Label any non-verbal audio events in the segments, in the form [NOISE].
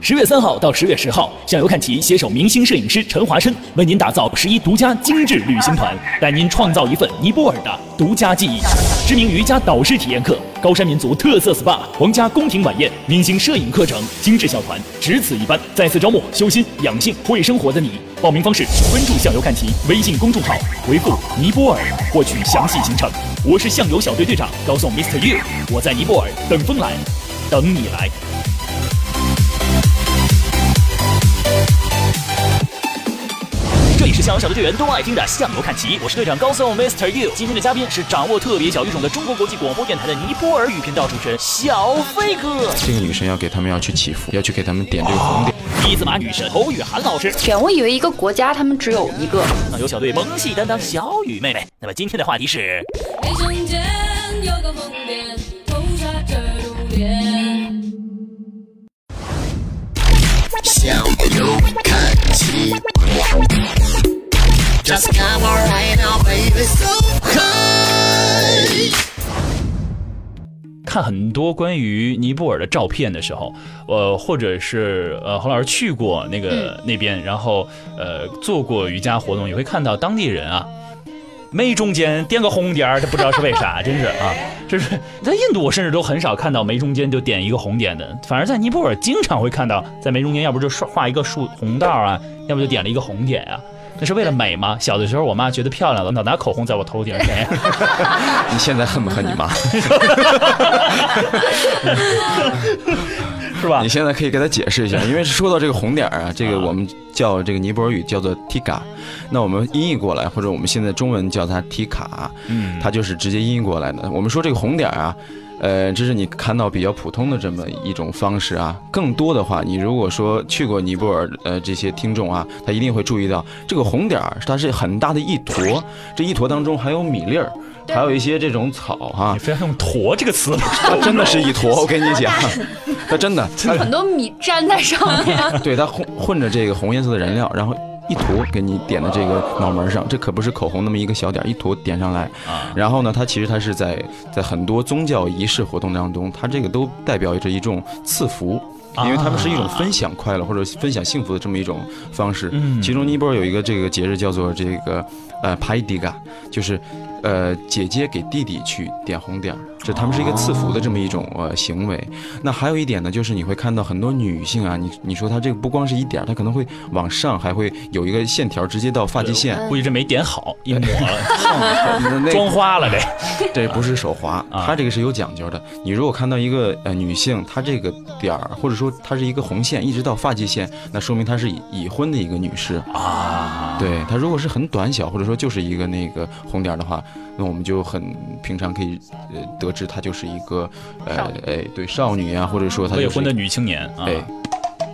十月三号到十月十号，向游看齐携手明星摄影师陈华生，为您打造十一独家精致旅行团，带您创造一份尼泊尔的独家记忆。知名瑜伽导师体验课、高山民族特色 SPA、皇家宫廷晚宴、明星摄影课程、精致小团，只此一班。再次招募修心、养性、会生活的你。报名方式：关注向游看齐微信公众号，回复尼泊尔获取详细行程。我是向游小队队长，高送 Mr. You，我在尼泊尔等风来，等你来。是小小的队员都爱听的向游看齐，我是队长高松 Mr. You。今天的嘉宾是掌握特别小语种的中国国际广播电台的尼泊尔语频道主持人小飞哥。这个女生要给他们要去祈福，要去给他们点这个红点。一字马女神侯雨涵老师，选我以为一个国家他们只有一个。向游小队萌系担当小雨妹妹。那么今天的话题是。卫生间有个红，Just come on right now, baby, so high。看很多关于尼泊尔的照片的时候，呃，或者是呃侯老师去过那个、那边，然后呃做过瑜伽活动，也会看到当地人啊，眉中间点个红点儿，这不知道是为啥，真是啊，[LAUGHS] 就是在印度我甚至都很少看到眉中间就点一个红点的，反而在尼泊尔经常会看到在眉中间，要不就是画一个竖红道啊，要不就点了一个红点啊。那是为了美吗？[LAUGHS] 小的时候，我妈觉得漂亮了，老拿口红在我头顶。[LAUGHS] 你现在恨不恨你妈？是吧你？现在可以给他解释一下，[LAUGHS] 因为说到这个红点儿啊，这个我们叫这个尼泊尔语叫做 tika，那我们音译过来，或者我们现在中文叫它提卡，嗯，它就是直接音译过来的。我们说这个红点儿啊。呃，这是你看到比较普通的这么一种方式啊。更多的话，你如果说去过尼泊尔，呃，这些听众啊，他一定会注意到这个红点儿，它是很大的一坨，这一坨当中还有米粒儿，还有一些这种草哈、你非要用“坨”这个词吗？[LAUGHS] 它真的是一坨，我跟你讲，它真的，它很多米粘在上面，[LAUGHS] 对它混混着这个红颜色的燃料，然后一坨给你点的这个脑门上，这可不是口红那么一个小点儿，一坨点上来。啊，然后呢，它其实它是在在很多宗教仪式活动当中，它这个都代表着一种赐福。因为他们是一种分享快乐或者分享幸福的这么一种方式。嗯其中尼泊尔有一个这个节日叫做这个呃 Pai Diga，就是呃姐姐给弟弟去点红点儿，这他们是一个赐福的这么一种呃行为。那还有一点呢，就是你会看到很多女性啊，你你说她这个不光是一点儿，她可能会往上还会有一个线条直接到发际线，估计这没点好，一抹了，那那妆花了这。这不是手滑，啊它这个是有讲究的。你如果看到一个呃女性，她这个点儿，或者说她是一个红线，一直到发际线，那说明她是已已婚的一个女士。啊，对她如果是很短小，或者说就是一个那个红点儿的话，那我们就很平常可以呃得知她就是一个呃哎对少女啊，或者说她未婚的女青年啊，哎。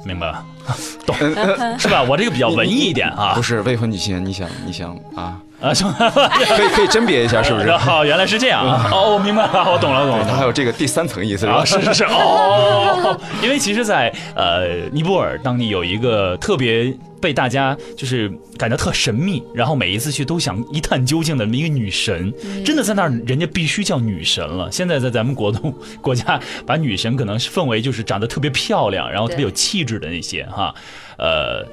明白。了？[LAUGHS] 懂。[LAUGHS] 是吧？我这个比较文艺一点啊。不，是未婚女青年，你想你想啊，啊？[LAUGHS] 可以可以甄别一下是不是？好，原来是这样啊！哦，我明白了，我懂了，懂了。对它还有这个第三层意思是是是是哦，因为其实在，呃尼泊尔当地有一个特别被大家就是感觉特神秘，然后每一次去都想一探究竟的一个女神，真的在那儿人家必须叫女神了。现在在咱们国度国家，把女神可能是氛围就是长得特别漂亮，然后特别有气质的那些哈，呃。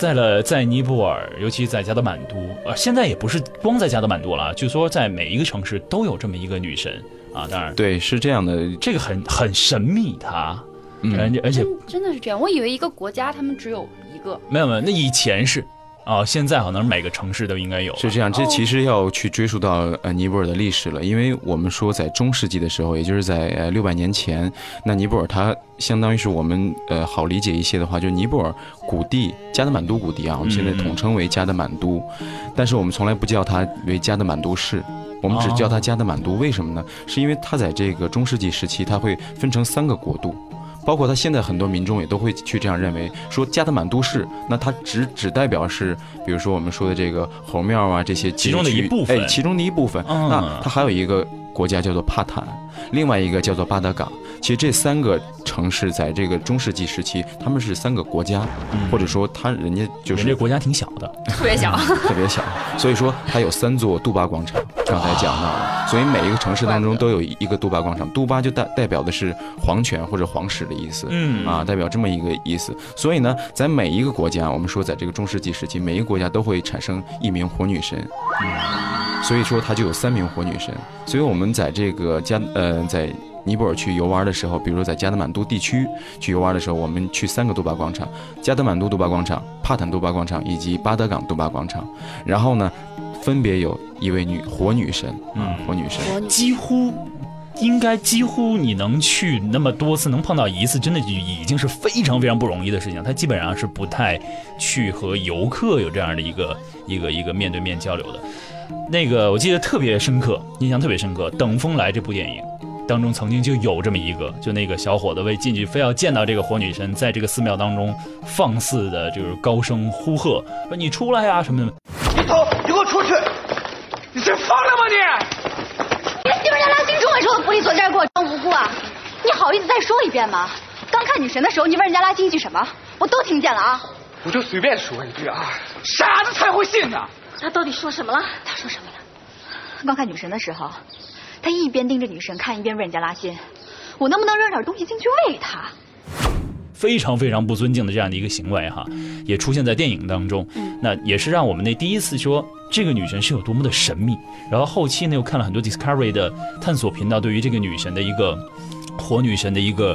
在了，在尼泊尔，尤其在加德满都，呃，现在也不是光在加德满都了，据说在每一个城市都有这么一个女神啊。当然，对，是这样的。这个很很神秘，她，嗯而且而且真真的是这样。我以为一个国家他们只有一个。没有没有，那以前是，啊，现在好像每个城市都应该有。是这样，这其实要去追溯到呃尼泊尔的历史了，因为我们说在中世纪的时候，也就是在呃六百年前，那尼泊尔它相当于是我们呃好理解一些的话，就是尼泊尔古地加德满都古地啊，我们现在统称为加德满都，但是我们从来不叫它为加德满都市。我们只叫它加德满都，为什么呢？是因为它在这个中世纪时期，它会分成三个国度，包括他现在很多民众也都会去这样认为，说加德满都市，那它只只代表是，比如说我们说的这个猴庙啊这些其中的一部分哎，其中的一部分。嗯那它还有一个国家叫做帕坦，另外一个叫做巴德港。其实这三个城市在这个中世纪时期，他们是三个国家，或者说他人家就是人这国家挺小的，特别小。[LAUGHS] 特别小，所以说它有三座杜巴广场，刚才讲到了，所以每一个城市当中都有一个杜巴广场，杜巴就代代表的是皇权或者皇室的意思，嗯。啊，代表这么一个意思。所以呢，在每一个国家，我们说在这个中世纪时期，每一个国家都会产生一名火女神，所以说她就有三名火女神。所以我们在这个加呃在。尼泊尔去游玩的时候，比如说在加德满都地区去游玩的时候，我们去三个杜巴广场：加德满都杜巴广场、帕坦杜巴广场以及巴德港杜巴广场。然后呢，分别有一位女火女神啊，火女神。几乎。应该几乎你能去那么多次，能碰到一次，真的就已经是非常非常不容易的事情。他基本上是不太去和游客有这样的一个一个一个面对面交流的。那个我记得特别深刻，印象特别深刻，《等风来》这部电影当中曾经就有这么一个，就那个小伙子为进去非要见到这个火女神，在这个寺庙当中放肆的就是高声呼喝，说你出来呀、什么的。你走，你给我出去！你是疯了吗你？你媳妇家拉新中文说的不利索，在这给我装无辜啊！你好意思再说一遍吗？刚看女神的时候，你问人家拉新一句什么，我都听见了啊！我就随便说一句啊，傻子才会信呢。他到底说什么了？他说什么了？刚看女神的时候，他一边盯着女神看，一边问人家拉新，我能不能扔点东西进去喂他？非常非常不尊敬的这样的一个行为哈，也出现在电影当中。那也是让我们那第一次说这个女神是有多么的神秘。然后后期呢又看了很多 Discovery 的探索频道对于这个女神的一个火女神的一个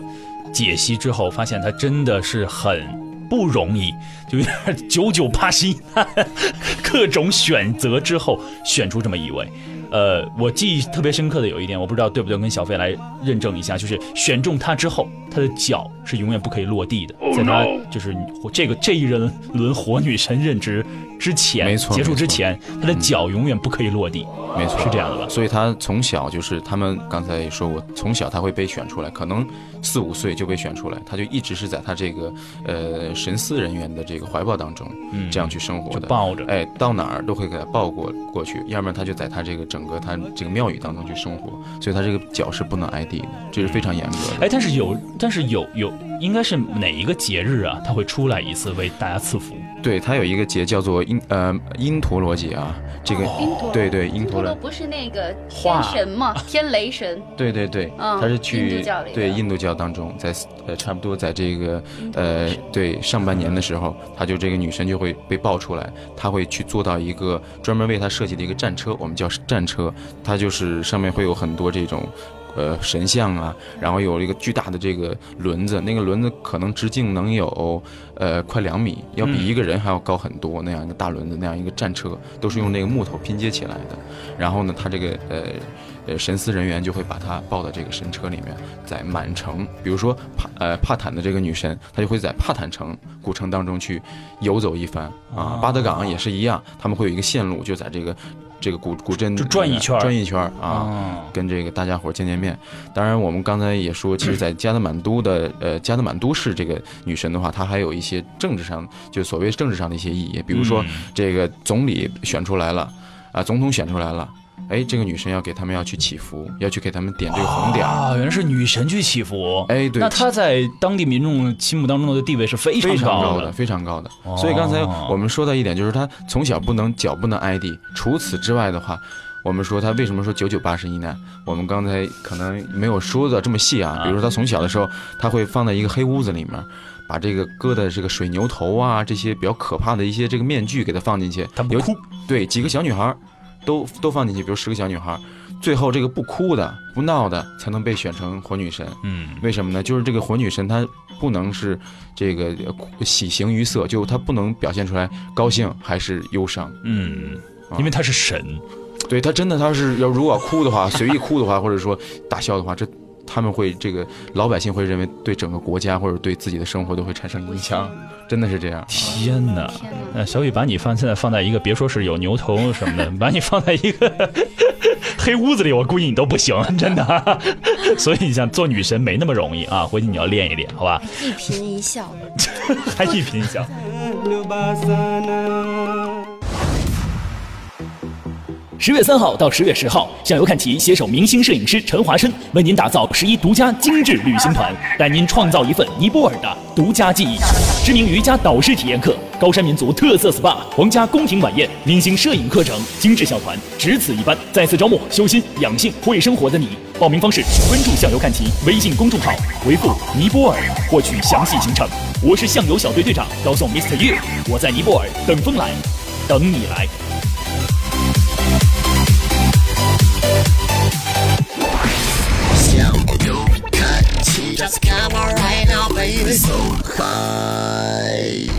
解析之后，发现她真的是很不容易，就有点 [LAUGHS] 九九八十一难，各种选择之后选出这么一位。呃，我记忆特别深刻的有一点，我不知道对不对，跟小飞来认证一下，就是选中他之后，他的脚是永远不可以落地的，在他就是这个这一人轮火女神任职之前，没错结束之前，他的脚永远不可以落地，没错，是这样的吧？所以他从小就是他们刚才也说过，从小他会被选出来，可能四五岁就被选出来，他就一直是在他这个呃神司人员的这个怀抱当中，嗯。这样去生活的，抱着。哎，到哪儿都会给他抱过过去，要不然他就在他这个整个他这个庙宇当中去生活，所以他这个脚是不能挨地的，这是非常严格的。哎，但是有，但是有有，应该是哪一个节日啊？他会出来一次为大家赐福。对他有一个节叫做因呃因陀罗节啊，这个因陀罗对对因陀罗，陀罗不是那个画天神吗？天雷神。对对对，嗯他是去对印度教当中，在呃差不多在这个呃对上半年的时候，他就这个女神就会被爆出来，他会去坐到一个专门为他设计的一个战车，我们叫战车，它就是上面会有很多这种。呃，神像啊，然后有一个巨大的这个轮子，那个轮子可能直径能有呃快两米，要比一个人还要高很多。那样一个大轮子，那样一个战车，都是用那个木头拼接起来的。然后呢，他这个呃呃神司人员就会把它抱到这个神车里面，在满城，比如说帕呃帕坦的这个女神，她就会在帕坦城古城当中去游走一番啊。巴德港也是一样，他们会有一个线路，就在这个这个古古镇就转一圈转一圈啊。哦，跟这个大家伙见见面。当然，我们刚才也说，其实，在加德满都的 [LAUGHS] 呃加德满都市这个女神的话，她还有一些政治上，就所谓政治上的一些意义，比如说嗯这个总理选出来了，啊、总统选出来了。哎，这个女神要给他们要去祈福，要去给他们点这个红点儿。啊，原来是女神去祈福。哎对那她在当地民众心目当中的地位是非常高的的，。非常高的。哦所以刚才我们说到一点，就是她从小不能脚不能挨地。除此之外的话，我们说她为什么说九九八十一难？我们刚才可能没有说的这么细啊。比如说她从小的时候，她会放在一个黑屋子里面。把这个割的这个水牛头啊，这些比较可怕的一些这个面具给她放进去，有她不哭，对，几个小女孩儿都都放进去，比如十个小女孩，最后这个不哭的、不闹的才能被选成火女神。嗯，为什么呢？就是这个火女神她不能是这个呃喜形于色，就她不能表现出来高兴还是忧伤。嗯，啊因为她是神。对她真的，她是要如果哭的话，随意哭的话，或者说大笑的话，这他们会这个老百姓会认为对整个国家或者对自己的生活都会产生影响，真的是这样。天哪！天哪！呃，小雨把你放现在放在一个，别说是有牛头什么的，[LAUGHS] 把你放在一个 [LAUGHS] 黑屋子里，我估计你都不行，[LAUGHS] 真的。所以你想做女神没那么容易啊，回去你要练一练，好吧？一颦一笑，还一颦一笑。十月三号到十月十号，向游看齐携手明星摄影师陈华琛，为您打造十一独家精致旅行团，带您创造一份尼泊尔的独家记忆。知名瑜伽导师体验课、高山民族特色 SPA、皇家宫廷晚宴、明星摄影课程、精致小团，只此一班，再次招募修心、养性、会生活的你。报名方式：关注向游看齐微信公众号，回复尼泊尔获取详细行程。我是向游小队队长高颂 Mr. You，我在尼泊尔等风来，等你来。I'm alright now, baby. So high.